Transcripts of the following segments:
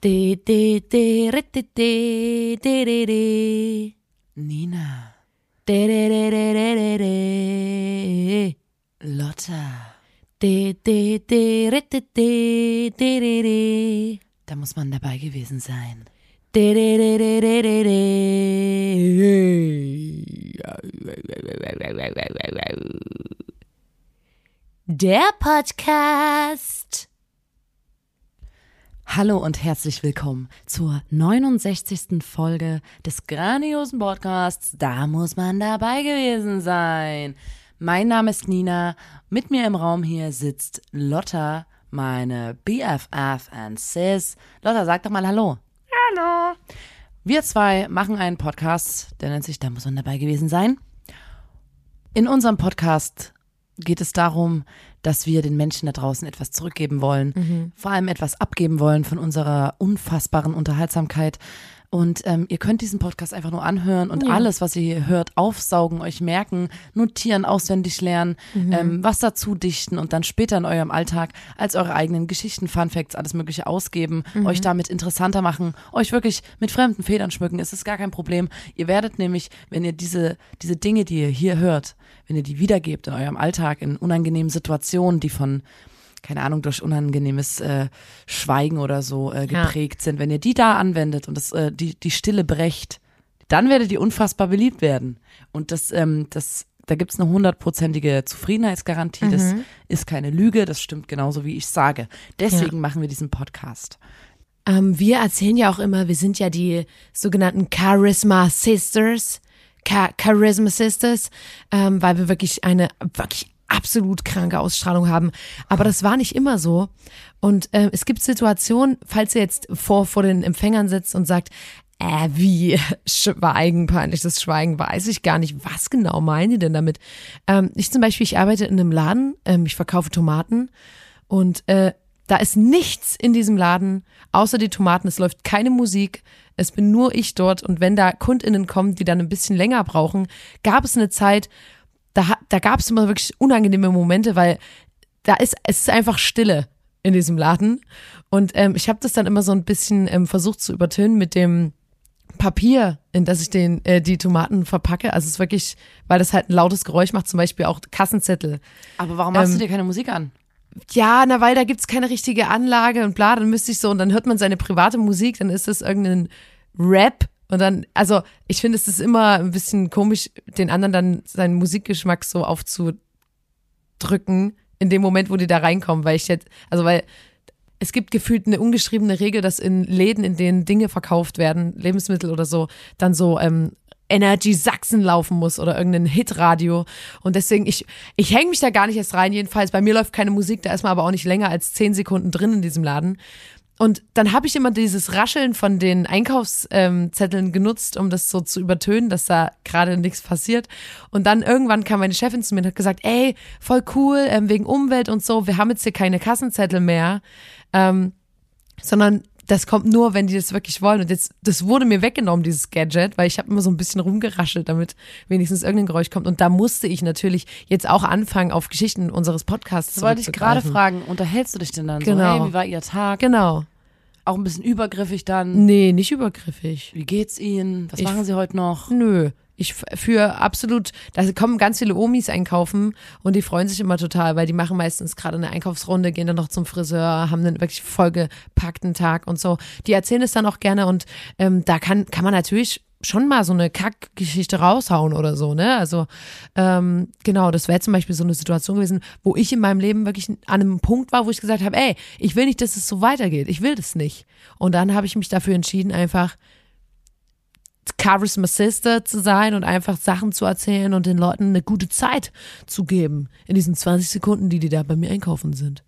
De, de, de, ri, de, de, de, de, de. Nina, De, de, de, de, de, de, de. Lotta, De, de, de, ri, de, de, de, de, de. da muss man dabei gewesen sein. De, de, de, de, de, de, de. Der Podcast. Hallo und herzlich willkommen zur 69. Folge des grandiosen Podcasts. Da muss man dabei gewesen sein. Mein Name ist Nina. Mit mir im Raum hier sitzt Lotta, meine BFF and Sis. Lotta, sag doch mal Hallo. Hallo. Wir zwei machen einen Podcast, der nennt sich Da muss man dabei gewesen sein. In unserem Podcast geht es darum, dass wir den Menschen da draußen etwas zurückgeben wollen, vor allem etwas abgeben wollen von unserer unfassbaren Unterhaltsamkeit. Und ähm, ihr könnt diesen Podcast einfach nur anhören und alles, was ihr hier hört, aufsaugen, euch merken, notieren, auswendig lernen, ähm, was dazu dichten und dann später in eurem Alltag als eure eigenen Geschichten, Fun Facts, alles Mögliche ausgeben, euch damit interessanter machen, euch wirklich mit fremden Federn schmücken. Es ist gar kein Problem. Ihr werdet nämlich, wenn ihr diese, diese Dinge, die ihr hier hört, wenn ihr die wiedergebt in eurem Alltag, in unangenehmen Situationen, die von keine Ahnung, durch unangenehmes äh, Schweigen oder so äh, Ja. geprägt sind, wenn ihr die da anwendet und das, äh, die, die Stille brecht, dann werdet ihr unfassbar beliebt werden. Und das, ähm, das, da gibt's eine hundertprozentige Zufriedenheitsgarantie. Das ist keine Lüge, das stimmt genauso, wie ich sage. Deswegen machen wir diesen Podcast. Ähm, wir erzählen ja auch immer, wir sind ja die sogenannten Charisma Sisters. Cha Charisma Sisters, ähm, weil wir wirklich eine wirklich absolut kranke Ausstrahlung haben. Aber das war nicht immer so. Und ähm, es gibt Situationen, falls ihr jetzt vor, vor den Empfängern sitzt und sagt, äh, wie Schweigen, peinliches Schweigen, weiß ich gar nicht. Was genau meinen die denn damit? Ähm, ich zum Beispiel, ich arbeite in einem Laden, ähm, ich verkaufe Tomaten und äh, da ist nichts in diesem Laden, außer die Tomaten. Es läuft keine Musik. Es bin nur ich dort. Und wenn da KundInnen kommen, die dann ein bisschen länger brauchen, gab es eine Zeit, da, da gab es immer wirklich unangenehme Momente, weil da ist, es ist einfach Stille in diesem Laden. Und ähm, ich habe das dann immer so ein bisschen ähm, versucht zu übertönen mit dem Papier, in das ich den, äh, die Tomaten verpacke. Also es ist wirklich, weil das halt ein lautes Geräusch macht, zum Beispiel auch Kassenzettel. Aber warum machst Ähm, du dir keine Musik an? Ja, na, weil da gibt's keine richtige Anlage und bla, dann müsste ich so, und dann hört man seine private Musik, dann ist das irgendein Rap. Und dann, also ich finde, es ist immer ein bisschen komisch, den anderen dann seinen Musikgeschmack so aufzudrücken, in dem Moment, wo die da reinkommen, weil ich jetzt, also weil es gibt gefühlt eine ungeschriebene Regel, dass in Läden, in denen Dinge verkauft werden, Lebensmittel oder so, dann so ähm, Energy Sachsen laufen muss oder irgendein Hitradio. Und deswegen, ich, ich hänge mich da gar nicht erst rein. Jedenfalls, bei mir läuft keine Musik, da ist man aber auch nicht länger als zehn Sekunden drin in diesem Laden. Und dann habe ich immer dieses Rascheln von den Einkaufszetteln genutzt, um das so zu übertönen, dass da gerade nichts passiert. Und dann irgendwann kam meine Chefin zu mir und hat gesagt, ey, voll cool, ähm, wegen Umwelt und so, wir haben jetzt hier keine Kassenzettel mehr, ähm, sondern das kommt nur, wenn die das wirklich wollen. Und jetzt, das wurde mir weggenommen, dieses Gadget, weil ich habe immer so ein bisschen rumgeraschelt, damit wenigstens irgendein Geräusch kommt. Und da musste ich natürlich jetzt auch anfangen, auf Geschichten unseres Podcasts Das wollte ich gerade fragen. Unterhältst du dich denn dann Genau. so? Hey, wie war Ihr Tag? Genau. Auch ein bisschen übergriffig dann. Nee, nicht übergriffig. Wie geht's Ihnen? Was Ich- machen Sie heute noch? Nö. Ich für absolut, da kommen ganz viele Omis einkaufen und die freuen sich immer total, weil die machen meistens gerade eine Einkaufsrunde, gehen dann noch zum Friseur, haben einen wirklich vollgepackten Tag und so. Die erzählen es dann auch gerne und ähm, da kann, kann man natürlich schon mal so eine Kackgeschichte raushauen oder so, ne? Also ähm, genau, das wäre zum Beispiel so eine Situation gewesen, wo ich in meinem Leben wirklich an einem Punkt war, wo ich gesagt habe, ey, ich will nicht, dass es so weitergeht, ich will das nicht. Und dann habe ich mich dafür entschieden, einfach Charisma Sister zu sein und einfach Sachen zu erzählen und den Leuten eine gute Zeit zu geben in diesen 20 Sekunden, die die da bei mir einkaufen sind.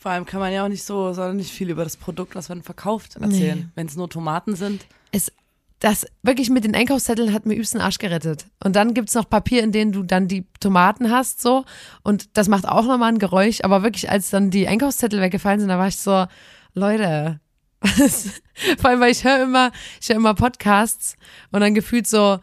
Vor allem kann man ja auch nicht so, sondern nicht viel über das Produkt, was man verkauft, erzählen. Nee. Wenn es nur Tomaten sind. Es, das wirklich mit den Einkaufszetteln hat mir übelst den Arsch gerettet. Und dann gibt's noch Papier, in denen du dann die Tomaten hast, so. Und das macht auch nochmal ein Geräusch. Aber wirklich, als dann die Einkaufszettel weggefallen sind, da war ich so, Leute. Vor allem, weil ich höre immer, ich höre immer Podcasts und dann gefühlt so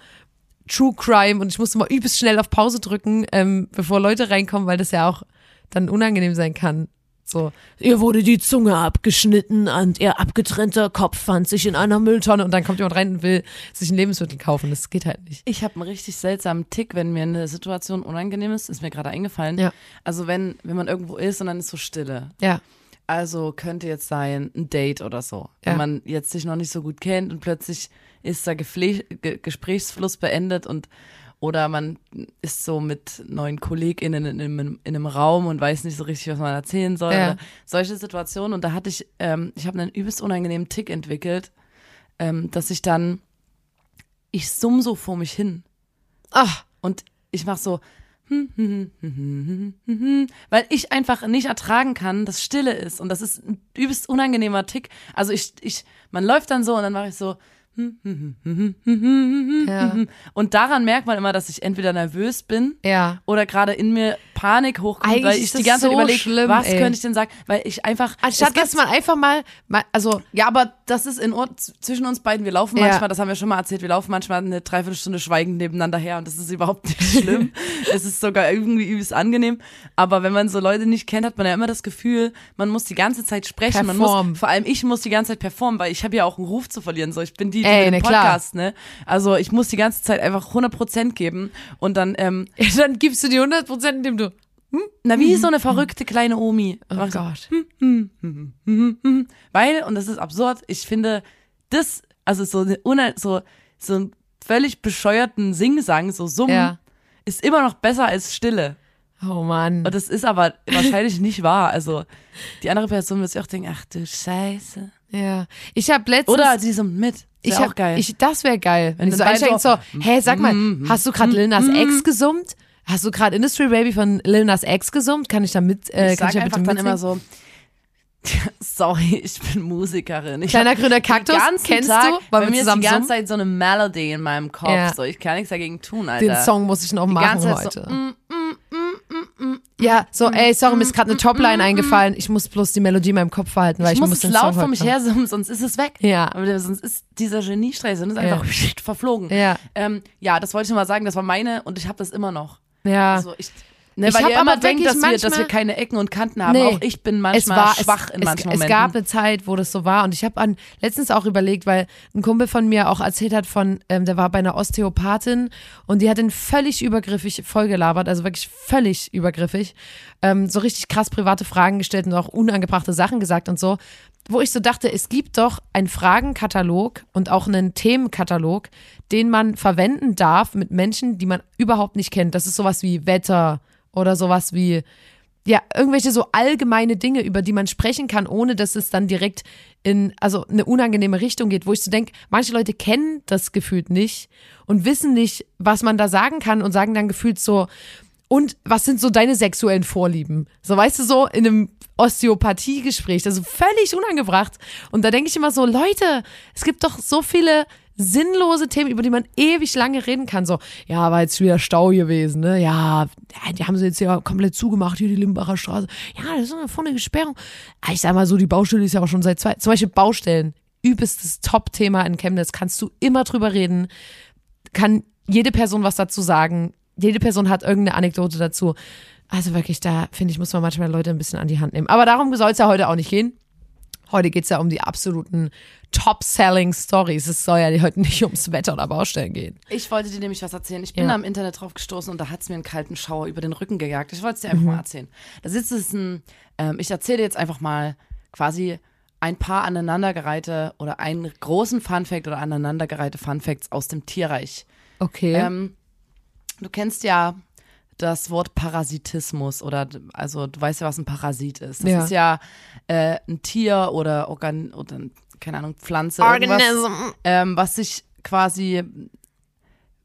True Crime und ich musste mal übelst schnell auf Pause drücken, ähm, bevor Leute reinkommen, weil das ja auch dann unangenehm sein kann. So, ihr wurde die Zunge abgeschnitten und ihr abgetrennter Kopf fand sich in einer Mülltonne und dann kommt jemand rein und will sich ein Lebensmittel kaufen. Das geht halt nicht. Ich habe einen richtig seltsamen Tick, wenn mir eine Situation unangenehm ist, ist mir gerade eingefallen. Ja. Also wenn, wenn man irgendwo ist und dann ist so Stille. Ja. Also könnte jetzt sein ein Date oder so. Ja. Wenn man jetzt sich noch nicht so gut kennt und plötzlich ist der Gefle Ge Gesprächsfluss beendet und oder man ist so mit neuen KollegInnen in einem, in einem Raum und weiß nicht so richtig, was man erzählen soll. Ja. Solche Situationen. Und da hatte ich, ähm, ich habe einen übelst unangenehmen Tick entwickelt, ähm, dass ich dann, ich summ so vor mich hin. Ach, Und ich mach so, weil ich einfach nicht ertragen kann, dass Stille ist. Und das ist ein übelst unangenehmer Tick. Also ich, ich, man läuft dann so und dann mache ich so. Ja. Und daran merkt man immer, dass ich entweder nervös bin Ja. oder gerade in mir Panik hochkommt, Eigentlich weil ich die ganze Zeit so überlege, schlimm, was ey. könnte ich denn sagen, weil ich einfach Anstatt dass man einfach mal, also ja, aber das ist in Ordnung zwischen uns beiden. Wir laufen Ja. manchmal, das haben wir schon mal erzählt, wir laufen manchmal eine Dreiviertelstunde schweigend nebeneinander her und das ist überhaupt nicht schlimm. es ist sogar irgendwie übelst angenehm. Aber wenn man so Leute nicht kennt, hat man ja immer das Gefühl, man muss die ganze Zeit sprechen. Man Performen. muss, vor allem ich muss die ganze Zeit performen, weil ich habe ja auch einen Ruf zu verlieren. So, ich bin die Ey, mit dem klar. Podcast, ne? Also ich muss die ganze Zeit einfach 100% geben und dann, ähm, dann gibst du die 100 Prozent, indem du, na wie so eine verrückte kleine Omi. oh Mach so, Gott. Weil, und das ist absurd, ich finde, das, also so, eine, so, so einen völlig bescheuerten Singsang, so Summen, Ja. ist immer noch besser als Stille. Oh Mann. Und das ist aber wahrscheinlich nicht wahr. Also, die andere Person wird sich auch denken, ach du Scheiße. Ja. Ich habe letztens. Oder sie summt mit. Ist ich ja hab, auch geil. Ich, das wäre geil, wenn ich so einsteige so, so, hä, sag mal, mm, hast du gerade Lil Nas X gesummt? Hast du gerade Industry Baby von Lil Nas X gesummt? Kann ich da mit, äh, ich kann sag ich da einfach bitte dann immer so, sorry, ich bin Musikerin. Ich Kleiner grüner Kaktus, kennst Tag, du? Bei mir ist die ganze? Zeit so eine Melody in meinem Kopf. Ja. So, ich kann nichts dagegen tun, Alter. Den Song muss ich noch die machen heute. so, mm, ja, so, ey, sorry, mir ist gerade eine Topline eingefallen. Ich muss bloß die Melodie in meinem Kopf behalten, weil ich, ich, muss muss es laut vor mich her summen, sonst ist es weg. Ja. Aber sonst ist dieser Geniestreich sonst ist Ja. einfach verflogen. Ja. Ähm, ja, das wollte ich nur mal sagen, das war meine und ich habe das immer noch. Ja. Also ich, ne, Ich weil hab ihr immer denkt, dass wir, dass wir keine Ecken und Kanten haben. Nee. Auch ich bin manchmal es war, schwach es, in es, manchen es Momenten. gab eine Zeit, wo das so war und ich habe an letztens auch überlegt, weil ein Kumpel von mir auch erzählt hat von, ähm, der war bei einer Osteopathin und die hat ihn völlig übergriffig vollgelabert, also wirklich völlig übergriffig, ähm, so richtig krass private Fragen gestellt und auch unangebrachte Sachen gesagt und so, wo ich so dachte, es gibt doch einen Fragenkatalog und auch einen Themenkatalog, den man verwenden darf mit Menschen, die man überhaupt nicht kennt. Das ist sowas wie Wetter oder sowas wie ja, irgendwelche so allgemeine Dinge, über die man sprechen kann, ohne dass es dann direkt in, also eine unangenehme Richtung geht, wo ich so denke, manche Leute kennen das gefühlt nicht und wissen nicht, was man da sagen kann und sagen dann gefühlt so, und was sind so deine sexuellen Vorlieben? So, weißt du, so in einem Osteopathiegespräch, ist völlig unangebracht. Und da denke ich immer so, Leute, es gibt doch so viele sinnlose Themen, über die man ewig lange reden kann. So, ja, war jetzt wieder Stau gewesen, ne? Ja, die haben sie jetzt ja komplett zugemacht, hier die Limbacher Straße. Ja, das ist eine vorne Sperrung. Ah, Ich sag mal so, die Baustelle ist ja auch schon seit zwei, zum Beispiel Baustellen. Übelstes Top-Thema in Chemnitz. Kannst du immer drüber reden. Kann jede Person was dazu sagen. Jede Person hat irgendeine Anekdote dazu. Also wirklich, da finde ich, muss man manchmal Leute ein bisschen an die Hand nehmen. Aber darum soll es ja heute auch nicht gehen. Heute geht es ja um die absoluten Top-Selling-Stories. Es soll ja heute nicht ums Wetter oder Baustellen gehen. Ich wollte dir nämlich was erzählen. Ich bin Ja. da im Internet drauf gestoßen und da hat es mir einen kalten Schauer über den Rücken gejagt. Ich wollte es dir einfach mal erzählen. Da sitzt es ein, ähm, ich erzähle dir jetzt einfach mal quasi ein paar aneinandergereihte oder einen großen Funfact oder aneinandergereihte Funfacts aus dem Tierreich. Okay. Ähm, du kennst ja das Wort Parasitismus oder also du weißt ja, was ein Parasit ist. Das Ja. ist ja äh, ein Tier oder Organ oder keine Ahnung Pflanze, irgendwas, ähm, was sich quasi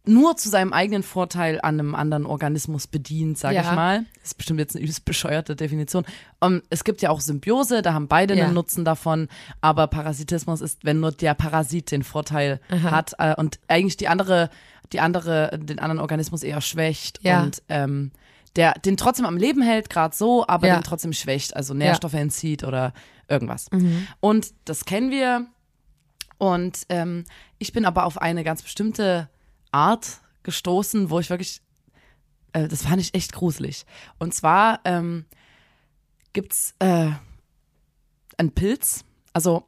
nur zu seinem eigenen Vorteil an einem anderen Organismus bedient, sage Ja. ich mal. Das ist bestimmt jetzt eine übelst bescheuerte Definition. Um, es gibt ja auch Symbiose, da haben beide Ja. einen Nutzen davon, aber Parasitismus ist, wenn nur der Parasit den Vorteil hat äh, und eigentlich die andere, die andere, den anderen Organismus eher schwächt Ja. und ähm, der den trotzdem am Leben hält, gerade so, aber den trotzdem schwächt, also Nährstoffe entzieht oder irgendwas. Und das kennen wir. Und ähm, ich bin aber auf eine ganz bestimmte Art gestoßen, wo ich wirklich, äh, das fand ich echt gruselig. Und zwar ähm, gibt's äh, einen Pilz. Also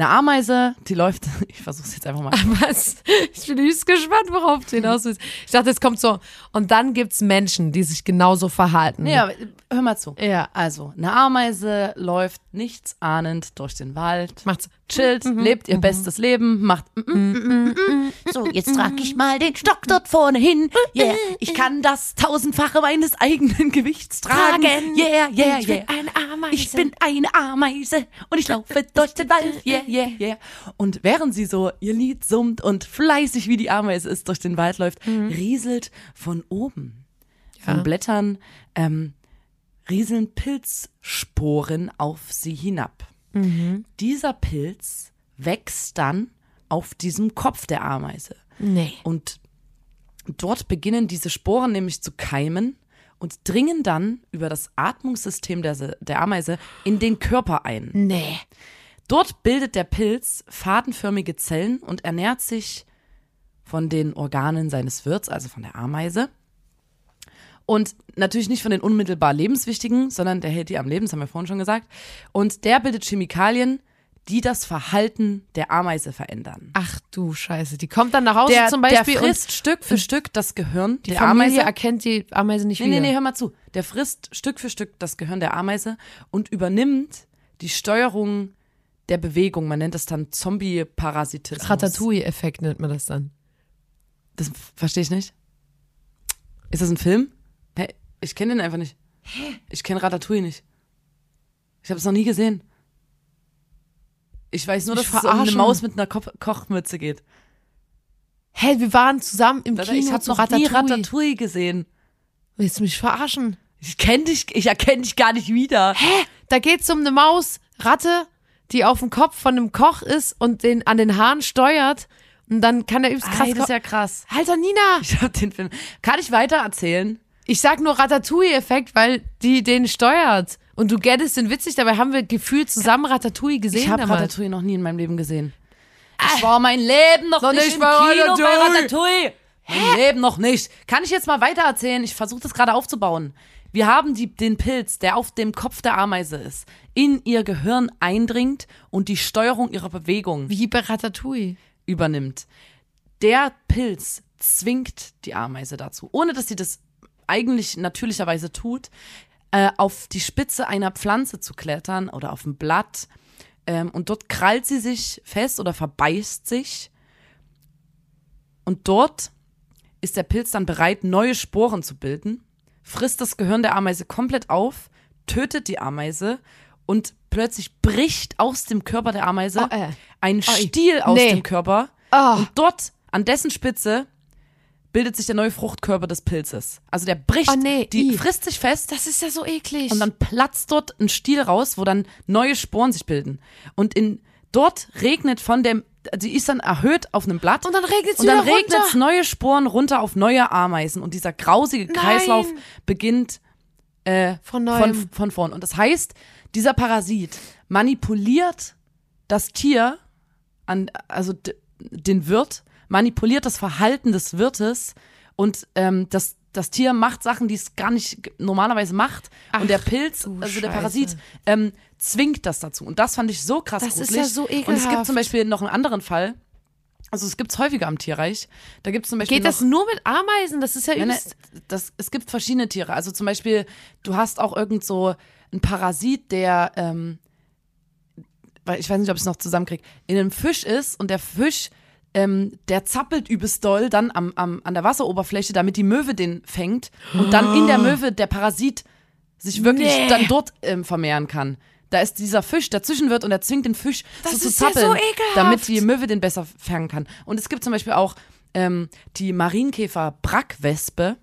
eine Ameise, die läuft, ich versuch's jetzt einfach mal. Was? Ich bin höchst gespannt, worauf du hinaus willst. Ich dachte, es kommt so. Und dann gibt's Menschen, die sich genauso verhalten. Ja, hör mal zu. Ja. Also, eine Ameise läuft nichts ahnend durch den Wald, Macht's. chillt, lebt ihr bestes Leben, macht mm, mm, mm, mm, so, jetzt trage ich mal den Stock dort vorne hin. Yeah, ich kann das tausendfache meines eigenen Gewichts tragen. Tragen. Yeah, yeah, Ich bin yeah. eine Ameise. Ich bin eine Ameise und ich laufe durch den Wald. Yeah, yeah, yeah. Und während sie so ihr Lied summt und fleißig wie die Ameise ist durch den Wald läuft, rieselt von oben, Ja. von Blättern, ähm, rieseln Pilzsporen auf sie hinab. Dieser Pilz wächst dann auf diesem Kopf der Ameise. Nee. Und dort beginnen diese Sporen nämlich zu keimen und dringen dann über das Atmungssystem der, der Ameise in den Körper ein. Nee. Dort bildet der Pilz fadenförmige Zellen und ernährt sich von den Organen seines Wirts, also von der Ameise. Und natürlich nicht von den unmittelbar lebenswichtigen, sondern der hält die am Leben, das haben wir vorhin schon gesagt. Und der bildet Chemikalien, die das Verhalten der Ameise verändern. Ach du Scheiße. Die kommt dann nach Hause Der, zum Beispiel der und frisst Stück für Stück das Gehirn die der Familie Ameise. erkennt die Ameise nicht Nee, wieder. nee, nee, hör mal zu. Der frisst Stück für Stück das Gehirn der Ameise und übernimmt die Steuerung der Bewegung. Man nennt das dann Zombie-Parasitismus. Ratatouille-Effekt nennt man das dann. Das verstehe ich nicht. Ist das ein Film? Hä? Ich kenne den einfach nicht. Ich kenne Ratatouille nicht. Ich habe es noch nie gesehen. Ich weiß nur, dass es um eine. Maus mit einer Ko Kochmütze geht. Hä, wir waren zusammen im Kino ich habe noch nie Ratatouille. Ratatouille gesehen. Willst du mich verarschen? Ich kenne dich, ich erkenne dich gar nicht wieder. Hä? Da geht's um eine Maus, Ratte, die auf dem Kopf von einem Koch ist und den an den Haaren steuert. Und dann kann er übelst krass. Ey, das ist ja krass. Alter, Nina! Ich habe den Film. Kann ich weiter erzählen? Ich sag nur Ratatouille-Effekt, weil die den steuert. Und du gettest den witzig, dabei haben wir gefühlt zusammen Ratatouille gesehen. Ich habe. Ratatouille noch nie in meinem Leben gesehen. Ich war mein Leben noch Noch nicht nicht im Kino bei Ratatouille. Ratatouille. Mein Leben noch nicht. Kann ich jetzt mal weiter erzählen? Ich versuche das gerade aufzubauen. Wir haben die, den Pilz, der auf dem Kopf der Ameise ist, in ihr Gehirn eindringt und die Steuerung ihrer Bewegung Wie bei Ratatouille. übernimmt. Der Pilz zwingt die Ameise dazu, ohne dass sie das eigentlich natürlicherweise tut, äh, auf die Spitze einer Pflanze zu klettern oder auf ein Blatt. Ähm, und dort krallt sie sich fest oder verbeißt sich. Und dort ist der Pilz dann bereit, neue Sporen zu bilden, frisst das Gehirn der Ameise komplett auf, tötet die Ameise und plötzlich bricht aus dem Körper der Ameise Oh, äh. ein Oi. Stiel aus Nee. dem Körper. Oh. Und dort, an dessen Spitze, bildet sich der neue Fruchtkörper des Pilzes. Also der bricht, Oh, nee, die i. frisst sich fest Das ist ja so eklig. und dann platzt dort ein Stiel raus, wo dann neue Sporen sich bilden. Und in dort regnet von dem, sie ist dann erhöht auf einem Blatt. Und dann regnet's Und dann regnet runter. neue Sporen runter auf neue Ameisen. Und dieser grausige Nein. Kreislauf beginnt äh, Von neuem. von, von vorn. Und das heißt, dieser Parasit manipuliert das Tier, an, also den Wirt, manipuliert das Verhalten des Wirtes und ähm, das, das Tier macht Sachen, die es gar nicht normalerweise macht. Ach, und der Pilz, also der Scheiße. Parasit, ähm, zwingt das dazu. Und das fand ich so krass Das ist gruselig. ja so Und es gibt ekelhaft. zum Beispiel noch einen anderen Fall. Also es gibt's häufiger am Tierreich. Da gibt es zum Beispiel Geht noch, das nur mit Ameisen? Das ist ja übelst. das, es gibt verschiedene Tiere. Also zum Beispiel, du hast auch irgend so einen Parasit, der, ähm, weil ich weiß nicht, ob ich es noch zusammenkriege, in einem Fisch ist und der Fisch, ähm, der zappelt übelst doll dann am, am, an der Wasseroberfläche, damit die Möwe den fängt und dann in der Möwe der Parasit sich wirklich Nee. dann dort ähm, vermehren kann. Da ist dieser Fisch dazwischen wird und er zwingt den Fisch Das so zu ist ja zappeln, so damit die Möwe den besser fangen kann. Und es gibt zum Beispiel auch ähm, die Marienkäfer Brackwespe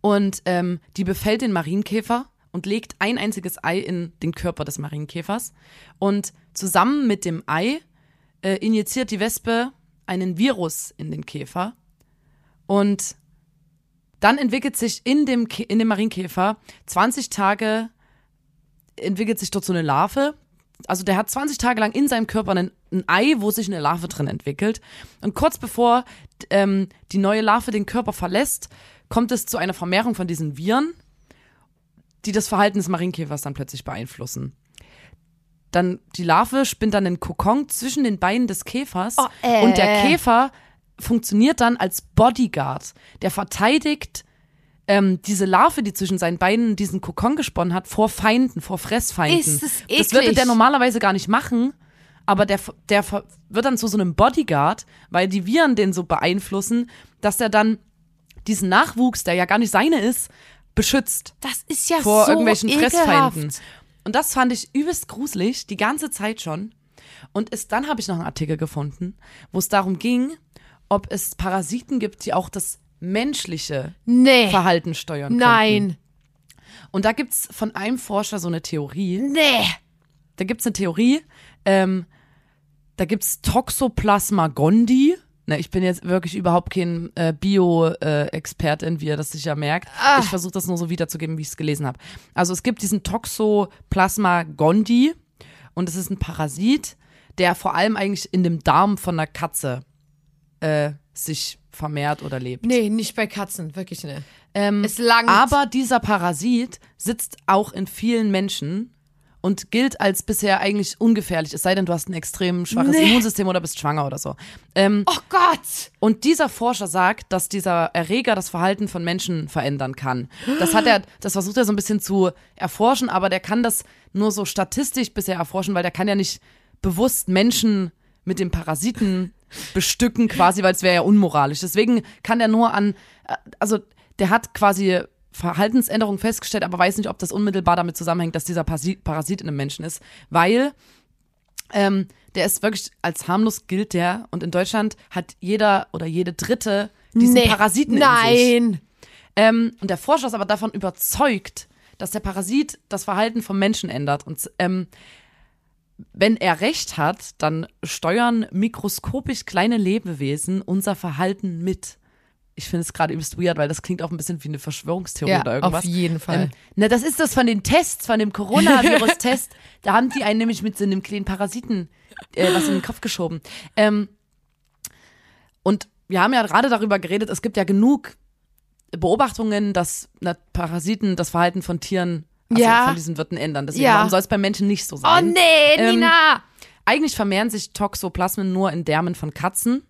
und ähm, die befällt den Marienkäfer und legt ein einziges Ei in den Körper des Marienkäfers. Und zusammen mit dem Ei äh, injiziert die Wespe einen Virus in den Käfer. Und dann entwickelt sich in dem, in dem Marienkäfer 20 Tage entwickelt sich dort so eine Larve. Also der hat 20 Tage lang in seinem Körper ein, ein Ei, wo sich eine Larve drin entwickelt. Und kurz bevor ähm, die neue Larve den Körper verlässt, kommt es zu einer Vermehrung von diesen Viren. die das Verhalten des Marienkäfers dann plötzlich beeinflussen. Dann die Larve spinnt dann einen Kokon zwischen den Beinen des Käfers Oh, äh. und der Käfer funktioniert dann als Bodyguard. Der verteidigt ähm, diese Larve, die zwischen seinen Beinen diesen Kokon gesponnen hat, vor Feinden, vor Fressfeinden. Ist es das würde eklig. der normalerweise gar nicht machen, aber der, der wird dann zu so einem Bodyguard, weil die Viren den so beeinflussen, dass er dann diesen Nachwuchs, der ja gar nicht seine ist, beschützt Das ist ja vor so irgendwelchen ekelhaft. Fressfeinden. Und das fand ich übelst gruselig, die ganze Zeit schon. Und es, dann habe ich noch einen Artikel gefunden, wo es darum ging, ob es Parasiten gibt, die auch das menschliche Nee. Verhalten steuern könnten. Nein. Und da gibt's von einem Forscher so eine Theorie. Nee. Da gibt's eine Theorie, ähm, da gibt's Toxoplasma gondii. Ne, ich bin jetzt wirklich überhaupt kein äh, Bio-Expertin, wie ihr das sicher merkt. Ich versuche das nur so wiederzugeben, wie ich es gelesen habe. Also es gibt diesen Toxoplasma gondii und es ist ein Parasit, der vor allem eigentlich in dem Darm von einer Katze äh, sich vermehrt oder lebt. Nee, nicht bei Katzen, wirklich nicht. Ähm, Es langt. aber dieser Parasit sitzt auch in vielen Menschen und gilt als bisher eigentlich ungefährlich, es sei denn, du hast ein extrem schwaches Nee. Immunsystem oder bist schwanger oder so. Ähm, Oh Gott. und dieser Forscher sagt, dass dieser Erreger das Verhalten von Menschen verändern kann. Das hat er, das versucht er so ein bisschen zu erforschen, aber der kann das nur so statistisch bisher erforschen, weil der kann ja nicht bewusst Menschen mit dem Parasiten bestücken, quasi, weil es wäre ja unmoralisch. Deswegen kann er nur an, äh, also der hat quasi Verhaltensänderungen festgestellt, aber weiß nicht, ob das unmittelbar damit zusammenhängt, dass dieser Parasit, in einem Menschen ist, weil ähm, der ist wirklich als harmlos gilt der und in Deutschland hat jeder oder jede Dritte diesen nee. Parasiten in sich. Nein. Ähm, und der Forscher ist aber davon überzeugt, dass der Parasit das Verhalten vom Menschen ändert. Und ähm, wenn er recht hat, dann steuern mikroskopisch kleine Lebewesen unser Verhalten mit. Ich finde es gerade übelst weird, weil das klingt auch ein bisschen wie eine Verschwörungstheorie Ja, oder irgendwas. auf jeden Fall. Ähm, na, das ist das von den Tests, von dem Coronavirus-Test. da haben die einen nämlich mit so einem kleinen Parasiten äh, was in den Kopf geschoben. Ähm, und wir haben ja gerade darüber geredet, es gibt ja genug Beobachtungen, dass na, Parasiten das Verhalten von Tieren, also Ja. von diesen Wirten ändern. Deswegen Ja. warum soll es bei Menschen nicht so Oh sein? nee, Ähm, Nina. Eigentlich vermehren sich Toxoplasmen nur in Därmen von Katzen.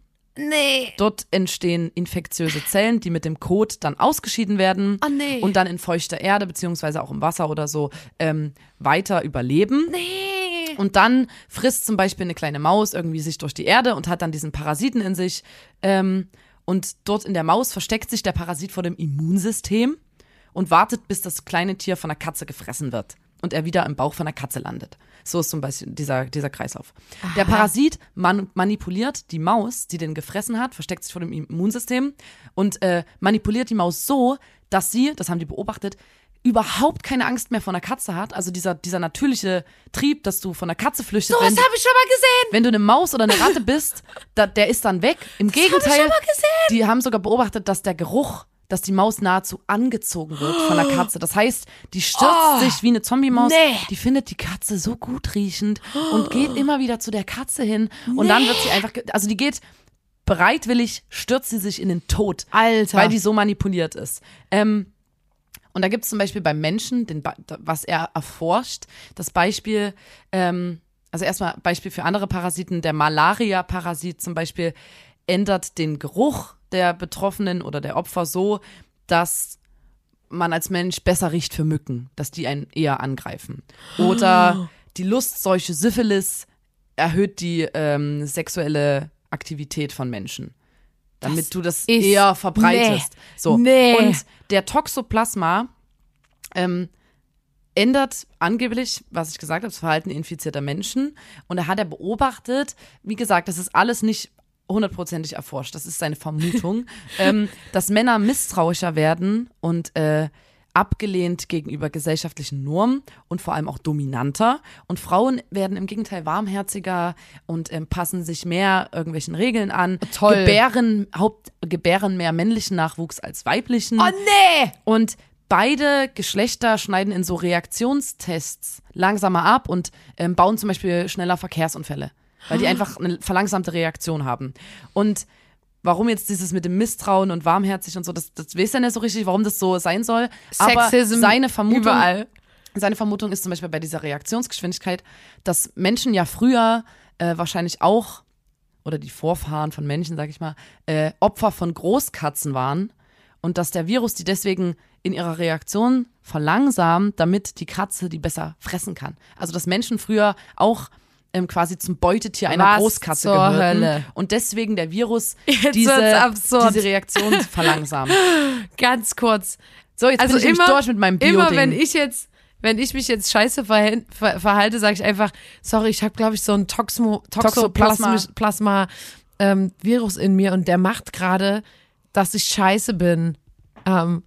Nee. Dort entstehen infektiöse Zellen, die mit dem Kot dann ausgeschieden werden Oh nee. und dann in feuchter Erde beziehungsweise auch im Wasser oder so ähm, weiter überleben. Nee. Und dann frisst zum Beispiel eine kleine Maus irgendwie sich durch die Erde und hat dann diesen Parasiten in sich. Ähm, und dort in der Maus versteckt sich der Parasit vor dem Immunsystem und wartet, bis das kleine Tier von der Katze gefressen wird und er wieder im Bauch von der Katze landet. So ist zum Beispiel dieser, dieser Kreislauf. Der Parasit man manipuliert die Maus, die den gefressen hat, versteckt sich vor dem Immunsystem und äh, manipuliert die Maus so, dass sie, das haben die beobachtet, überhaupt keine Angst mehr vor einer Katze hat. Also dieser, dieser natürliche Trieb, dass du von der Katze flüchtest. So was habe ich schon mal gesehen. wenn du eine Maus oder eine Ratte bist, da, der ist dann weg. Im hab ich Gegenteil, schon mal gesehen. die haben sogar beobachtet, dass der Geruch, dass die Maus nahezu angezogen wird von der Katze. Das heißt, die stürzt Oh. sich wie eine Zombie-Maus. Nee. Die findet die Katze so gut riechend und geht immer wieder zu der Katze hin. Und dann wird sie einfach, also die geht bereitwillig, stürzt sie sich in den Tod. Alter. Weil die so manipuliert ist. Ähm, und da gibt es zum Beispiel beim Menschen, den, was er erforscht, das Beispiel, ähm, also erstmal Beispiel für andere Parasiten, der Malaria-Parasit zum Beispiel ändert den Geruch der Betroffenen oder der Opfer so, dass man als Mensch besser riecht für Mücken, dass die einen eher angreifen. Oder die Lustseuche Syphilis erhöht die ähm, sexuelle Aktivität von Menschen. Damit Das du das eher verbreitest. nee. So. Nee. Und der Toxoplasma ähm, ändert angeblich, was ich gesagt habe, das Verhalten infizierter Menschen. Und da hat er beobachtet, wie gesagt, das ist alles nicht hundertprozentig erforscht, das ist seine Vermutung, ähm, dass Männer misstrauischer werden und äh, abgelehnt gegenüber gesellschaftlichen Normen und vor allem auch dominanter. Und Frauen werden im Gegenteil warmherziger und ähm, passen sich mehr irgendwelchen Regeln an. Toll. Gebären, Haupt, gebären mehr männlichen Nachwuchs als weiblichen. Oh nee. Und beide Geschlechter schneiden in so Reaktionstests langsamer ab und ähm, bauen zum Beispiel schneller Verkehrsunfälle, weil die einfach eine verlangsamte Reaktion haben. Und warum jetzt dieses mit dem Misstrauen und warmherzig und so, das, das weiß er nicht so richtig, warum das so sein soll. Aber Sexism seine Vermutung, überall. seine Vermutung ist zum Beispiel bei dieser Reaktionsgeschwindigkeit, dass Menschen ja früher äh, wahrscheinlich auch, oder die Vorfahren von Menschen, sag ich mal, äh, Opfer von Großkatzen waren und dass der Virus die deswegen in ihrer Reaktion verlangsamt, damit die Katze die besser fressen kann. Also dass Menschen früher auch ähm, quasi zum Beutetier einer Was Großkatze zur gehörten Hölle? und deswegen der Virus Jetzt diese, diese Reaktion verlangsamt. Ganz kurz. So, jetzt Also bin ich immer, durch mit meinem bio immer wenn ich jetzt, wenn ich mich jetzt scheiße ver, verhalte, sage ich einfach, sorry, ich habe glaube ich so ein Toxmo, Toxoplasma. Toxoplasma Plasma, ähm, Virus in mir und der macht gerade, dass ich scheiße bin. Ähm,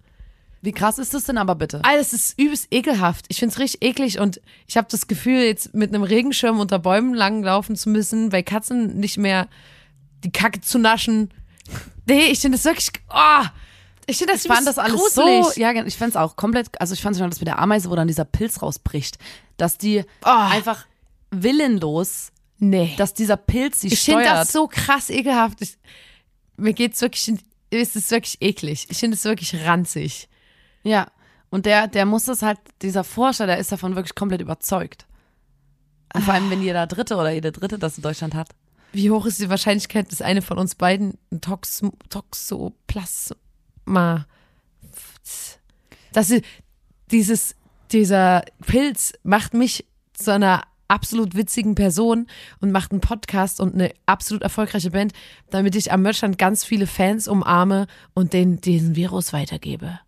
Wie krass ist das denn aber bitte? alles ist übelst ekelhaft. Ich find's richtig eklig und ich habe das Gefühl, jetzt mit einem Regenschirm unter Bäumen langlaufen zu müssen, bei Katzen nicht mehr die Kacke zu naschen. Nee, ich finde das wirklich, oh, ich finde das Ich fand das alles gruselig. so, ja, ich fand es auch komplett, also ich fand es schon das mit der Ameise, wo dann dieser Pilz rausbricht, dass die Oh. einfach willenlos, Nee. dass dieser Pilz sie Ich finde steuert. das so krass ekelhaft. Ich, mir geht's wirklich, es ist wirklich eklig. Ich finde es wirklich ranzig. Ja, und der, der muss das halt, dieser Forscher, der ist davon wirklich komplett überzeugt. Und vor allem, wenn jeder Dritte oder jede Dritte das in Deutschland hat. Wie hoch ist die Wahrscheinlichkeit, dass eine von uns beiden ein Tox Toxoplasma, dass sie, dieses, dieser Pilz macht mich zu einer absolut witzigen Person und macht einen Podcast und eine absolut erfolgreiche Band, damit ich am Merchstand ganz viele Fans umarme und denen diesen Virus weitergebe.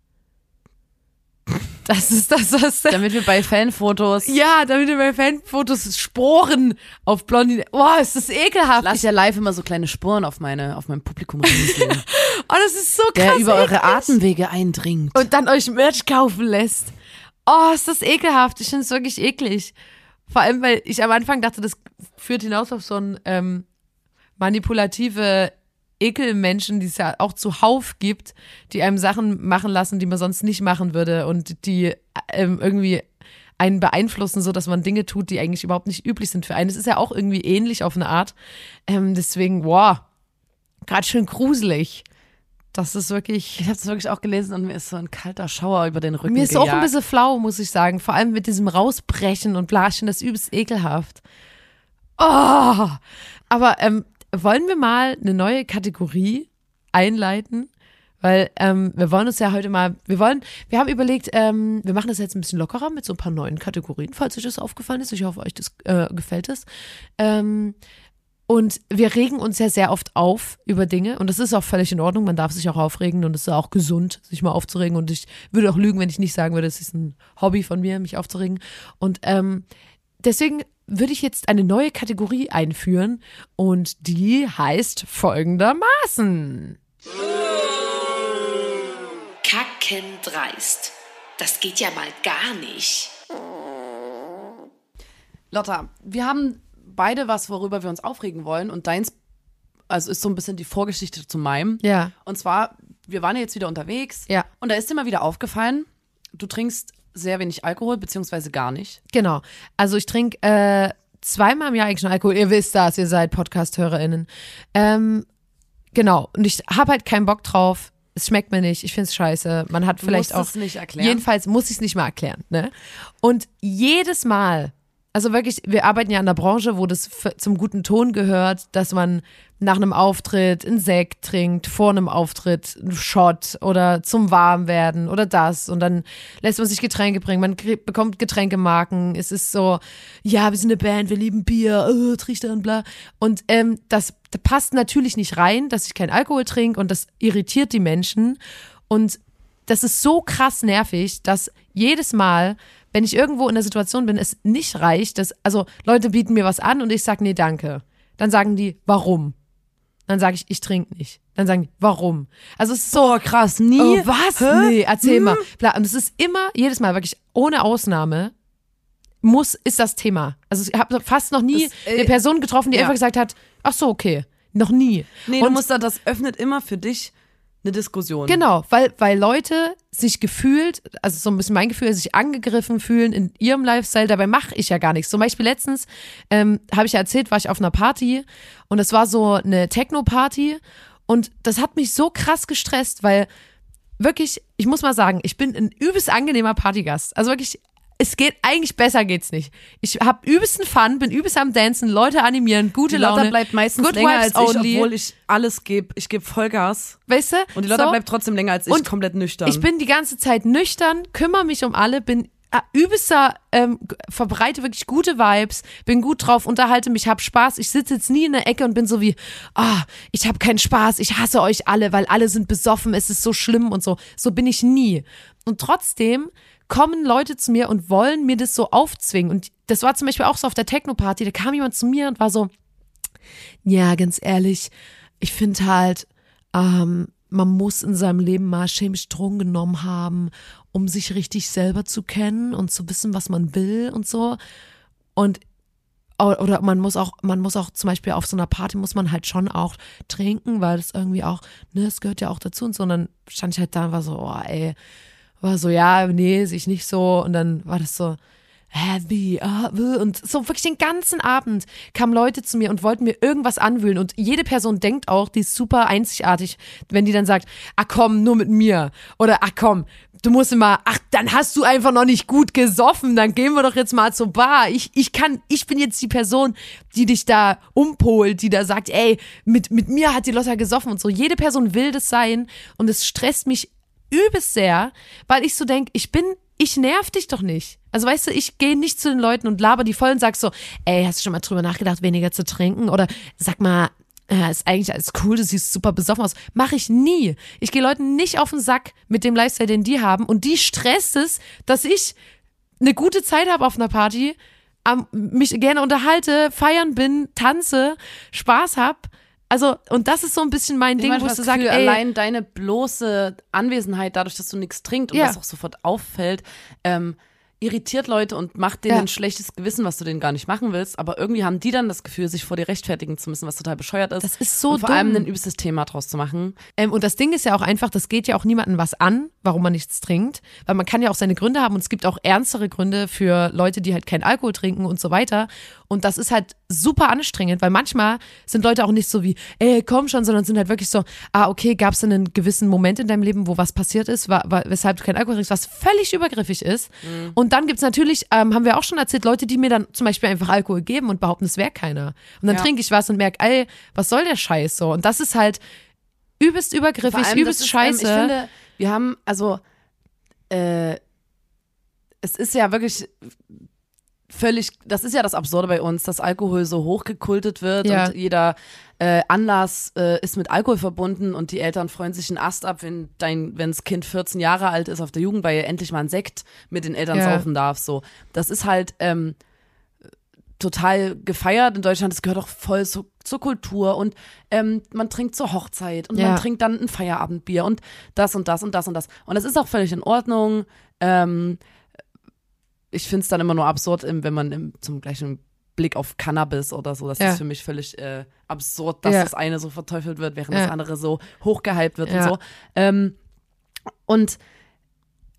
Das ist das, was Damit wir bei Fanfotos, ja, damit wir bei Fanfotos Sporen auf Blondie. Boah, ist das ekelhaft. lass ich ja live immer so kleine Spuren auf meine, auf mein Publikum rieseln, oh, das ist so krass. der über eure eklig. Atemwege eindringt. Und dann euch Merch kaufen lässt. Oh, ist das ekelhaft. Ich finde es wirklich eklig. Vor allem, weil ich am Anfang dachte, das führt hinaus auf so ein ähm, manipulative Ekelmenschen, die es ja auch zuhauf gibt, die einem Sachen machen lassen, die man sonst nicht machen würde und die ähm, irgendwie einen beeinflussen, so dass man Dinge tut, die eigentlich überhaupt nicht üblich sind für einen. Es ist ja auch irgendwie ähnlich auf eine Art. Ähm, deswegen, wow, gerade schön gruselig. Das ist wirklich. Ich habe es wirklich auch gelesen und mir ist so ein kalter Schauer über den Rücken Mir ist auch ein gejagt. bisschen flau, muss ich sagen. Vor allem mit diesem Rausbrechen und Blaschen, das ist übelst ekelhaft. Oh! Aber ähm, wollen wir mal eine neue Kategorie einleiten? Weil ähm, wir wollen uns ja heute mal, wir wollen, wir haben überlegt, ähm, wir machen das jetzt ein bisschen lockerer mit so ein paar neuen Kategorien, falls euch das aufgefallen ist. Ich hoffe, euch das äh, gefällt es. Ähm, und wir regen uns ja sehr oft auf über Dinge und das ist auch völlig in Ordnung. Man darf sich auch aufregen und es ist auch gesund, sich mal aufzuregen. Und ich würde auch lügen, wenn ich nicht sagen würde, es ist ein Hobby von mir, mich aufzuregen. Und ähm, deswegen würde ich jetzt eine neue Kategorie einführen und die heißt folgendermaßen. Kackendreist. Das geht ja mal gar nicht. Lotta, wir haben beide was, worüber wir uns aufregen wollen und deins, also ist so ein bisschen die Vorgeschichte zu meinem. Ja. Und zwar, wir waren ja jetzt wieder unterwegs Ja. und da ist dir mal wieder aufgefallen, du trinkst sehr wenig Alkohol, beziehungsweise gar nicht. Genau. Also ich trinke äh, zweimal im Jahr eigentlich schon Alkohol. Ihr wisst das, ihr seid Podcast-HörerInnen. Ähm, genau. Und ich habe halt keinen Bock drauf. Es schmeckt mir nicht. Ich finde es scheiße. Man hat vielleicht auch. es nicht erklären. Jedenfalls muss ich es nicht mal erklären. Ne? Und jedes Mal, also wirklich, wir arbeiten ja in einer Branche, wo das zum guten Ton gehört, dass man nach einem Auftritt einen Sekt trinkt, vor einem Auftritt einen Shot oder zum Warmwerden oder das. Und dann lässt man sich Getränke bringen, man bekommt Getränkemarken, es ist so, ja, wir sind eine Band, wir lieben Bier, oh, Trichter und bla. Und ähm, das, das passt natürlich nicht rein, dass ich keinen Alkohol trinke und das irritiert die Menschen. Und das ist so krass nervig, dass jedes Mal, wenn ich irgendwo in der Situation bin, es nicht reicht, dass, also Leute bieten mir was an und ich sage, nee, danke. Dann sagen die, warum? Dann sage ich, ich trinke nicht. Dann sagen die, warum? Also es ist so, Oh, krass, nie. oh, was? Hä? Hm? Nee, erzähl mal. Bla. Und es ist immer, jedes Mal, wirklich ohne Ausnahme, muss, ist das Thema. Also ich habe fast noch nie Das, äh, eine Person getroffen, die ja. einfach gesagt hat, ach so, okay. Noch nie. Nee, Und du musst da, das öffnet immer für dich eine Diskussion. Genau, weil, weil Leute sich gefühlt, also so ein bisschen mein Gefühl, sich angegriffen fühlen in ihrem Lifestyle. Dabei mache ich ja gar nichts. Zum Beispiel letztens, ähm, habe ich ja erzählt, war ich auf einer Party und es war so eine Techno-Party Und das hat mich so krass gestresst, weil wirklich, ich muss mal sagen, ich bin ein übelst angenehmer Partygast. Also wirklich, es geht eigentlich besser geht's nicht. Ich habe übelsten Fun, bin übelst am Dancen, Leute animieren, gute Die Lotta Laune. bleibt meistens Good länger als ich, only. obwohl ich alles gebe. Ich gebe Vollgas. weißt du? Und die Lotta So. bleibt trotzdem länger als ich, Und komplett nüchtern. Ich bin die ganze Zeit nüchtern, kümmere mich um alle, bin äh, übelster, ähm, verbreite wirklich gute Vibes, bin gut drauf, unterhalte mich, hab Spaß. Ich sitze jetzt nie in der Ecke und bin so wie, ah, ich habe keinen Spaß, ich hasse euch alle, weil alle sind besoffen, es ist so schlimm und so. So bin ich nie. Und trotzdem kommen Leute zu mir und wollen mir das so aufzwingen. Und das war zum Beispiel auch so auf der Techno-Party, da kam jemand zu mir und war so, ja, ganz ehrlich, ich finde halt, ähm, man muss in seinem Leben mal chemisch Drogen genommen haben, um sich richtig selber zu kennen und zu wissen, was man will und so. Und oder man muss auch, man muss auch zum Beispiel auf so einer Party muss man halt schon auch trinken, weil das irgendwie auch, ne, es gehört ja auch dazu und so. Und dann stand ich halt da und war so, oh ey, war so, ja, nee, sehe ich nicht so. Und dann war das so, heavy, ah, und so wirklich den ganzen Abend kamen Leute zu mir und wollten mir irgendwas anwühlen und jede Person denkt auch, die ist super einzigartig, wenn die dann sagt, ah komm, nur mit mir oder ah komm, du musst immer, ach, dann hast du einfach noch nicht gut gesoffen, dann gehen wir doch jetzt mal zur Bar. Ich, ich kann, ich bin jetzt die Person, die dich da umpolt, die da sagt, ey, mit, mit mir hat die Lotta gesoffen und so. Jede Person will das sein und es stresst mich übelst sehr, weil ich so denk, ich bin, ich nerv dich doch nicht. Also weißt du, ich gehe nicht zu den Leuten und laber die voll und sag so, ey, hast du schon mal drüber nachgedacht, weniger zu trinken? Oder sag mal, ja, ist eigentlich alles cool, du siehst super besoffen aus. Mache ich nie. Ich gehe Leuten nicht auf den Sack mit dem Lifestyle, den die haben. Und die stresst es, dass ich eine gute Zeit habe auf einer Party, mich gerne unterhalte, feiern bin, tanze, Spaß hab. Also, und das ist so ein bisschen mein Ding, wo ich so sage, allein deine bloße Anwesenheit, dadurch, dass du nichts trinkst und Ja. das auch sofort auffällt, ähm, irritiert Leute und macht denen Ja. ein schlechtes Gewissen, was du denen gar nicht machen willst. Aber irgendwie haben die dann das Gefühl, sich vor dir rechtfertigen zu müssen, was total bescheuert ist. Das ist so und vor allem dumm. ein übelstes Thema draus zu machen. Ähm, und das Ding ist ja auch einfach, das geht ja auch niemandem was an, warum man nichts trinkt. Weil man kann ja auch seine Gründe haben und es gibt auch ernstere Gründe für Leute, die halt keinen Alkohol trinken und so weiter. Und das ist halt super anstrengend, weil manchmal sind Leute auch nicht so wie, ey, komm schon, sondern sind halt wirklich so, ah, okay, gab es einen gewissen Moment in deinem Leben, wo was passiert ist, weshalb du keinen Alkohol trinkst, was völlig übergriffig ist. Und dann gibt's natürlich, ähm, haben wir auch schon erzählt, Leute, die mir dann zum Beispiel einfach Alkohol geben und behaupten, es wäre keiner. Und dann Ja. trinke ich was und merke, ey, was soll der Scheiß so? Und das ist halt übelst übergriffig, allem, übelst ist, scheiße. Ähm, ich finde, wir haben, also, äh, es ist ja wirklich völlig, das ist ja das Absurde bei uns, dass Alkohol so hochgekultet wird Ja. und jeder äh, Anlass äh, ist mit Alkohol verbunden und die Eltern freuen sich einen Ast ab, wenn dein, wenn das Kind 14 Jahre alt ist auf der Jugendweihe, endlich mal ein Sekt mit den Eltern Ja. saufen darf. So, das ist halt ähm, total gefeiert in Deutschland. Das gehört auch voll zu, zur Kultur und ähm, man trinkt zur Hochzeit und Ja. man trinkt dann ein Feierabendbier und das und das und das und das. Und das ist auch völlig in Ordnung. Ähm, ich finde es dann immer nur absurd, wenn man im, zum gleichen Blick auf Cannabis oder so, das Ja. ist für mich völlig äh, absurd, dass Ja. das eine so verteufelt wird, während Ja. das andere so hochgehypt wird und so. Ähm, und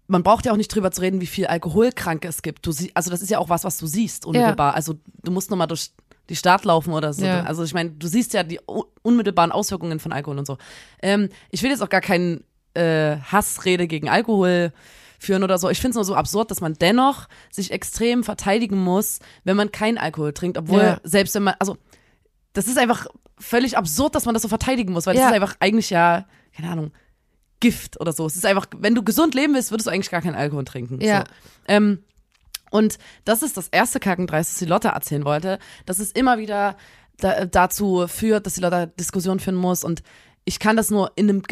man braucht ja auch nicht drüber zu reden, wie viel Alkoholkranke es gibt. Du sie, also das ist ja auch was, was du siehst unmittelbar. Also du musst nur mal durch die Stadt laufen oder so. Also ich meine, du siehst ja die unmittelbaren Auswirkungen von Alkohol und so. Ähm, ich will jetzt auch gar keinen äh, Hassrede gegen Alkohol führen oder so. Ich finde es nur so absurd, dass man dennoch sich extrem verteidigen muss, wenn man keinen Alkohol trinkt, obwohl Ja. selbst wenn man, also das ist einfach völlig absurd, dass man das so verteidigen muss, weil Ja. das ist einfach eigentlich ja, keine Ahnung, Gift oder so. Es ist einfach, wenn du gesund leben willst, würdest du eigentlich gar keinen Alkohol trinken. Ja. So. Ähm, und das ist das erste Kackendreis, das die Lotte erzählen wollte, dass es immer wieder da, dazu führt, dass die Lotte Diskussion führen muss. Und ich kann das nur in einem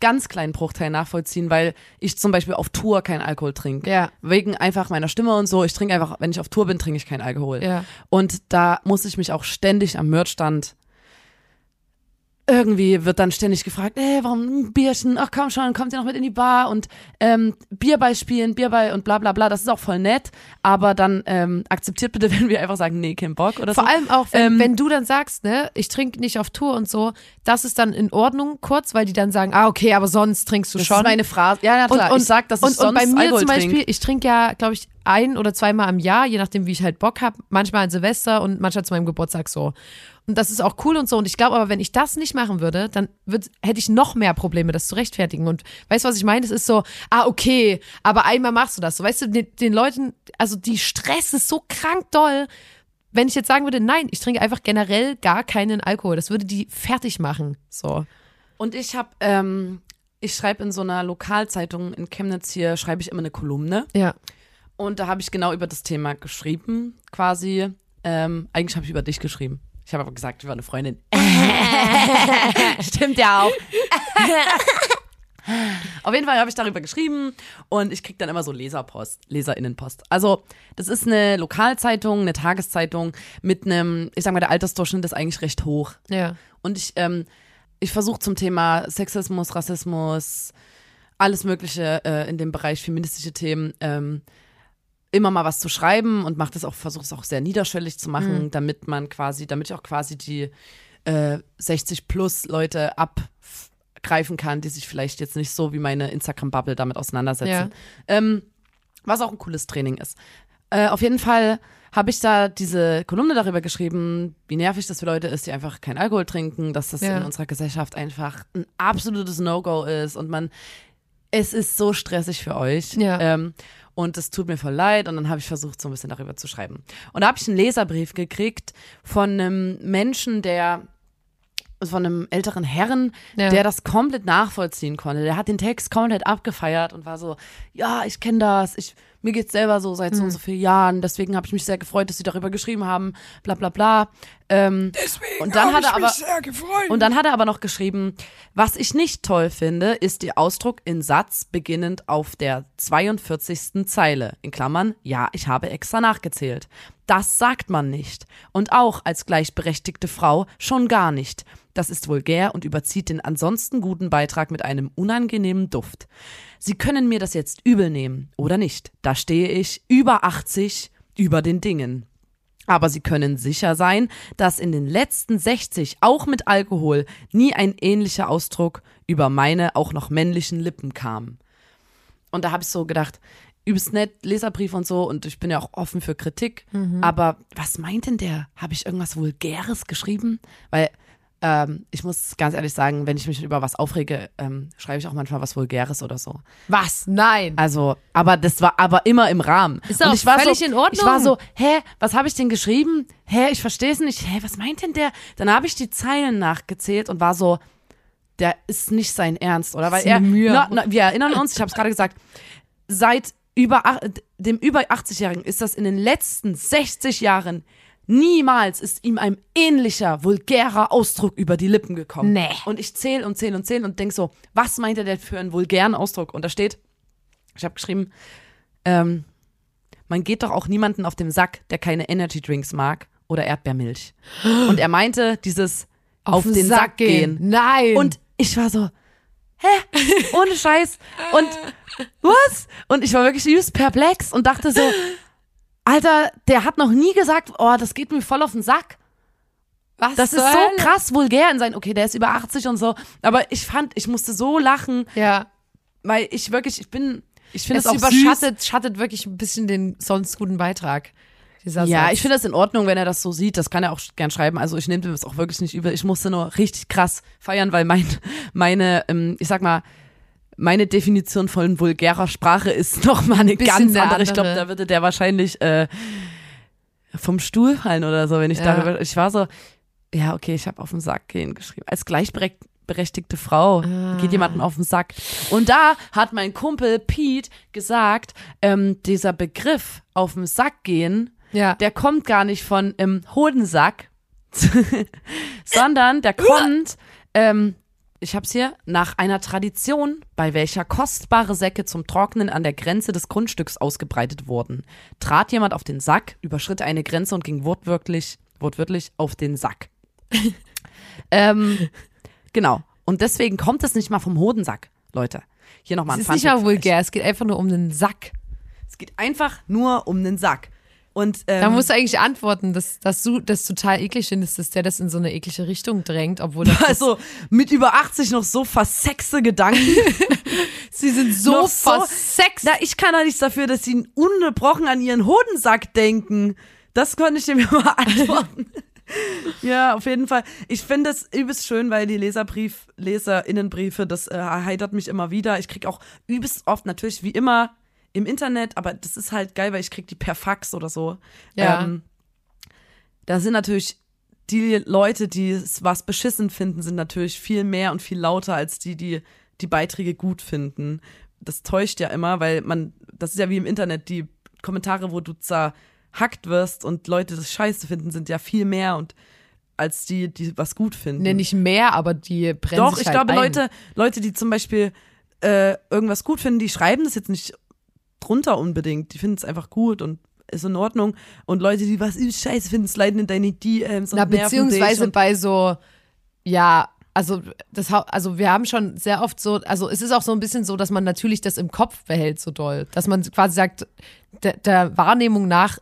ganz kleinen Bruchteil nachvollziehen, weil ich zum Beispiel auf Tour keinen Alkohol trinke. Ja. Wegen einfach meiner Stimme und so. Ich trinke einfach, wenn ich auf Tour bin, trinke ich keinen Alkohol. Ja. Und da muss ich mich auch ständig am Merchstand irgendwie wird dann ständig gefragt, ey, warum ein Bierchen? Ach komm schon, kommt ihr noch mit in die Bar und ähm, Bierball spielen, Bierball und bla bla bla. Das ist auch voll nett, aber dann ähm, akzeptiert bitte, wenn wir einfach sagen, nee, kein Bock oder Vor so. allem auch, wenn, Ähm, wenn du dann sagst, ne, ich trinke nicht auf Tour und so, das ist dann in Ordnung kurz, weil die dann sagen, ah, okay, aber sonst trinkst du das schon. ist meine Phrase. Ja, ja klar, und, und, ich sag, dass und, ich sonst und bei mir Alkohol zum Beispiel, trinke. ich trinke ja, glaube ich, ein oder zweimal am Jahr, je nachdem, wie ich halt Bock habe. Manchmal an Silvester und manchmal zu meinem Geburtstag so. Und das ist auch cool und so. Und ich glaube aber, wenn ich das nicht machen würde, dann würd, hätte ich noch mehr Probleme, das zu rechtfertigen. Und weißt du, was ich meine? Es ist so, ah, okay, aber einmal machst du das. So, weißt du, den, den Leuten, also die Stress ist so krank doll. Wenn ich jetzt sagen würde, nein, ich trinke einfach generell gar keinen Alkohol, das würde die fertig machen. So. Und ich habe, ähm, ich schreibe in so einer Lokalzeitung in Chemnitz hier, schreibe ich immer eine Kolumne. Ja. Und da habe ich genau über das Thema geschrieben, quasi. Ähm, eigentlich habe ich über dich geschrieben. Ich habe aber gesagt, ich war eine Freundin. Stimmt ja auch. Auf jeden Fall habe ich darüber geschrieben und ich kriege dann immer so Leserpost, Leserinnenpost. Also, das ist eine Lokalzeitung, eine Tageszeitung mit einem, ich sag mal, der Altersdurchschnitt ist eigentlich recht hoch. Ja. Und ich, ähm, ich versuche zum Thema Sexismus, Rassismus, alles Mögliche äh, in dem Bereich feministische Themen ähm, immer mal was zu schreiben und mache das auch, versuche es auch sehr niederschwellig zu machen, damit man quasi, damit ich auch quasi die äh, 60 plus Leute abgreifen kann, die sich vielleicht jetzt nicht so wie meine Instagram-Bubble damit auseinandersetzen. Ja. Ähm, was auch ein cooles Training ist. Äh, auf jeden Fall habe ich da diese Kolumne darüber geschrieben, wie nervig das für Leute ist, die einfach keinen Alkohol trinken, dass das Ja. in unserer Gesellschaft einfach ein absolutes No-Go ist und man, es ist so stressig für euch. Ja. Ähm, und es tut mir voll leid. Und dann habe ich versucht, so ein bisschen darüber zu schreiben. Und da habe ich einen Leserbrief gekriegt von einem Menschen, der von einem älteren Herren, Ja. der das komplett nachvollziehen konnte. Der hat den Text komplett abgefeiert und war so, ja, ich kenne das, ich, mir geht's selber so seit so und so vielen Jahren, deswegen habe ich mich sehr gefreut, dass sie darüber geschrieben haben, bla bla bla. Ähm, Deswegen und dann hat er aber sehr gefreut. und dann hat er aber noch geschrieben, was ich nicht toll finde, ist der Ausdruck in Satz beginnend auf der 42. Zeile. In Klammern, ja, ich habe extra nachgezählt. Das sagt man nicht. Und auch als gleichberechtigte Frau schon gar nicht. Das ist vulgär und überzieht den ansonsten guten Beitrag mit einem unangenehmen Duft. Sie können mir das jetzt übel nehmen oder nicht. Da stehe ich über 80 über den Dingen. Aber Sie können sicher sein, dass in den letzten 60, auch mit Alkohol, nie ein ähnlicher Ausdruck über meine auch noch männlichen Lippen kam. Und da habe ich so gedacht, übelst nett, Leserbrief und so, und ich bin ja auch offen für Kritik. Aber was meint denn der? Habe ich irgendwas Vulgäres geschrieben? Weil ähm, ich muss ganz ehrlich sagen, wenn ich mich über was aufrege, ähm, schreibe ich auch manchmal was Vulgäres oder so. Was? Nein. Also, aber das war aber immer im Rahmen. Ist auch ich war völlig so, in Ordnung. Ich war so, hä, was habe ich denn geschrieben? Hä, ich verstehe es nicht. Hä, was meint denn der? Dann habe ich die Zeilen nachgezählt und war so, der ist nicht sein Ernst, oder? Weil er, Mühe. Na, na, wir erinnern uns, ich habe es gerade gesagt, seit über dem über 80-Jährigen ist das in den letzten 60 Jahren niemals ist ihm ein ähnlicher, vulgärer Ausdruck über die Lippen gekommen. Nee. Und ich zähle und zähle und zähle und denk so, was meint er denn für einen vulgären Ausdruck? Und da steht, ich habe geschrieben, ähm, man geht doch auch niemanden auf den Sack, der keine Energy Drinks mag oder Erdbeermilch. Und er meinte dieses auf, den Sack, gehen. Nein. Und ich war so, hä? Ohne Scheiß. Und was? Und ich war wirklich übelst perplex und dachte so, Alter, der hat noch nie gesagt, oh, das geht mir voll auf den Sack. was Das ist zur so krass vulgär in sein, okay, der ist über 80 und so. Aber ich fand, ich musste so lachen, Ja. weil ich wirklich, ich bin, ich finde Es es auch süß. überschattet schattet wirklich ein bisschen den sonst guten Beitrag. Ja, Satz. ich finde das in Ordnung, wenn er das so sieht. Das kann er auch gern schreiben. Also ich nehme das auch wirklich nicht übel. Ich musste nur richtig krass feiern, weil mein, meine, ähm, ich sag mal, meine Definition von vulgärer Sprache ist noch mal eine ganz eine andere. Ich glaube, andere. da würde der wahrscheinlich äh, vom Stuhl fallen oder so, wenn ich Ja. darüber. Ich war so, ja, okay, ich habe auf den Sack gehen geschrieben. Als gleichberechtigte Frau Ah. geht jemandem auf den Sack. Und da hat mein Kumpel Pete gesagt, ähm, dieser Begriff auf den Sack gehen, ja. der kommt gar nicht von im Hodensack, sondern der kommt, ähm, ich hab's hier, nach einer Tradition, bei welcher kostbare Säcke zum Trocknen an der Grenze des Grundstücks ausgebreitet wurden. Trat jemand auf den Sack, überschritt eine Grenze und ging wortwörtlich, wortwörtlich auf den Sack. ähm, genau. Und deswegen kommt es nicht mal vom Hodensack, Leute. Hier nochmal es ein ist nicht Funfact mal vulgär, es geht einfach nur um den Sack. Es geht einfach nur um den Sack. Und ähm, Da musst du eigentlich antworten, dass, dass du das total eklig findest, dass der das in so eine eklige Richtung drängt, obwohl das also mit über 80 noch so versexe Gedanken. sie sind so so- versext. Na, ich kann ja nichts dafür, dass sie ungebrochen an ihren Hodensack denken. Das konnte ich dem ja mal antworten. ja, auf jeden Fall. Ich finde es übelst schön, weil die Leserbrief, Leserinnenbriefe, das äh, heitert mich immer wieder. Ich krieg auch übelst oft natürlich wie immer im Internet, aber das ist halt geil, weil ich krieg die per Fax oder so. Ja. Ähm, da sind natürlich die Leute, die es was beschissen finden, sind natürlich viel mehr und viel lauter als die, die die Beiträge gut finden. Das täuscht ja immer, weil man, das ist ja wie im Internet, die Kommentare, wo du zerhackt wirst und Leute das scheiße finden, sind ja viel mehr und als die, die was gut finden. Nee, nicht mehr, aber die brennen Doch, ich halt glaube, ein. Leute, Leute, die zum Beispiel äh, irgendwas gut finden, die schreiben das jetzt nicht drunter unbedingt. Die finden es einfach gut und ist in Ordnung. Und Leute, die was übelst scheiße finden, sliden in deine DMs und Na, dich beziehungsweise und bei so, ja, also das, also wir haben schon sehr oft so, also es ist auch so ein bisschen so, dass man natürlich das im Kopf behält so doll, dass man quasi sagt, der, der Wahrnehmung nach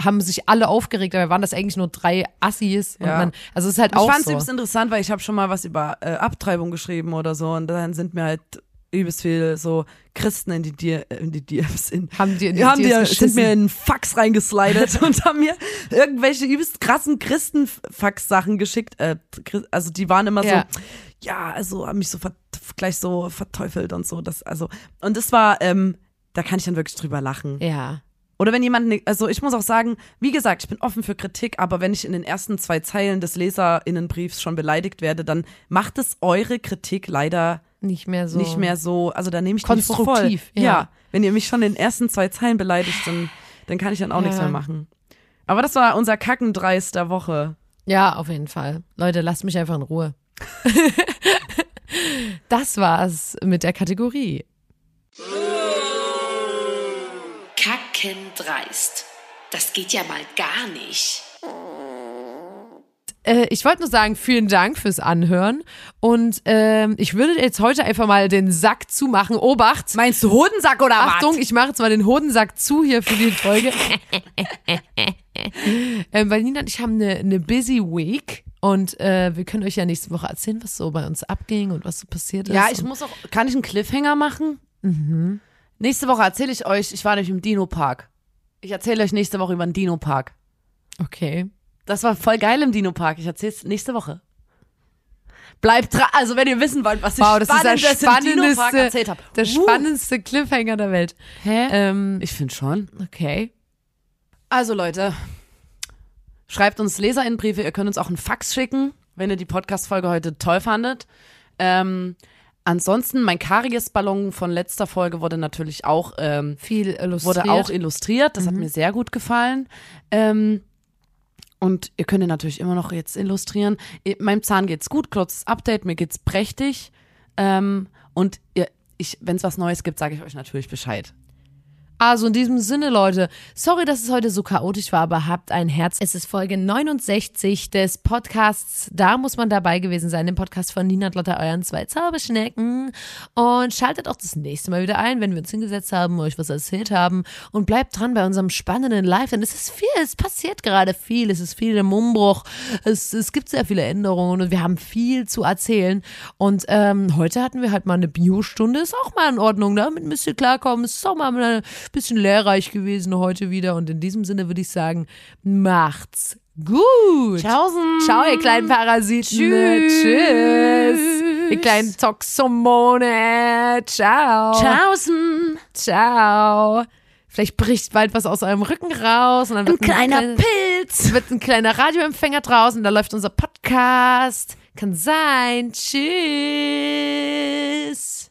haben sich alle aufgeregt, aber waren das eigentlich nur drei Assis und Ja. man, also es ist halt Ich auch fand es so. interessant, weil ich habe schon mal was über äh, Abtreibung geschrieben oder so und dann sind mir halt übelst viel so Christen in die, D in die DMs in Haben die in die haben DMs die, sind mir in Fax reingeslidet und haben mir irgendwelche übelst krassen Christen-Fax-Sachen geschickt. Äh, also die waren immer Ja. so, ja, also haben mich so gleich so verteufelt und so. Das, also, und das war, ähm, da kann ich dann wirklich drüber lachen. Ja. Oder wenn jemand, ne- also ich muss auch sagen, wie gesagt, ich bin offen für Kritik, aber wenn ich in den ersten zwei Zeilen des LeserInnenbriefs schon beleidigt werde, dann macht es eure Kritik leider Nicht mehr so. nicht mehr so, also da nehme ich die nicht so voll. Konstruktiv, ja. Ja. wenn ihr mich schon in den ersten zwei Zeilen beleidigt, dann, dann kann ich dann auch Ja. nichts mehr machen. Aber das war unser Kackendreis der Woche. Ja, auf jeden Fall. Leute, lasst mich einfach in Ruhe. das war's mit der Kategorie. Kackendreist. Das geht ja mal gar nicht. Äh, ich wollte nur sagen, vielen Dank fürs Anhören. Und ähm, ich würde jetzt heute einfach mal den Sack zumachen. Obacht! Meinst du Hodensack oder Achtung, ich mache jetzt mal den Hodensack zu hier für die Folge. ähm, weil Nina und ich haben eine, eine busy week und äh, wir können euch ja nächste Woche erzählen, was so bei uns abging und was so passiert ist. Ja, ich muss auch, kann ich einen Cliffhanger machen? Mhm. Nächste Woche erzähle ich euch, ich war nämlich im Dino-Park. Ich erzähle euch nächste Woche über den Dino-Park. Okay. Das war voll geil im Dino-Park. Ich erzähle es nächste Woche. Bleibt dran, also wenn ihr wissen wollt, was ich Wow, das ist der Spannendes im Dino-Park spannendste, erzählt habe. der spannendste Cliffhanger der Welt. Hä? Ähm, Ich finde schon. okay. Also Leute, schreibt uns Leserinnenbriefe. Ihr könnt uns auch einen Fax schicken, wenn ihr die Podcast-Folge heute toll fandet. Ähm, ansonsten, mein Karies-Ballon von letzter Folge wurde natürlich auch, ähm, Viel illustriert. wurde auch illustriert. Das hat mir sehr gut gefallen. Ähm, und ihr könnt ihn natürlich immer noch jetzt illustrieren. Meinem Zahn geht's gut, kurzes Update, mir geht's prächtig. Ähm, und ihr, wenn es was Neues gibt, sage ich euch natürlich Bescheid. Also in diesem Sinne, Leute, sorry, dass es heute so chaotisch war, aber habt ein Herz. Es ist Folge 69 des Podcasts. Da muss man dabei gewesen sein, dem Podcast von Nina Lotta, euren zwei Zauberschnecken. Und schaltet auch das nächste Mal wieder ein, wenn wir uns hingesetzt haben, euch was erzählt haben. Und bleibt dran bei unserem spannenden Live, denn es ist viel, es passiert gerade viel, es ist viel im Umbruch, es, es gibt sehr viele Änderungen und wir haben viel zu erzählen. Und ähm, heute hatten wir halt mal eine Biostunde, ist auch mal in Ordnung, damit müsst ihr klarkommen. Es ist auch mal ein bisschen lehrreich gewesen heute wieder. Und in diesem Sinne würde ich sagen, macht's gut. Tschaußen. Ciao, ihr kleinen Parasiten. Tschüss. Tschüss. Ihr kleinen Toxomone. Ciao. Tschaußen. Ciao. Vielleicht bricht bald was aus eurem Rücken raus und dann wird Ein kleiner kleine- Pilz. wird ein kleiner Radioempfänger draußen, da läuft unser Podcast. Kann sein. Tschüss.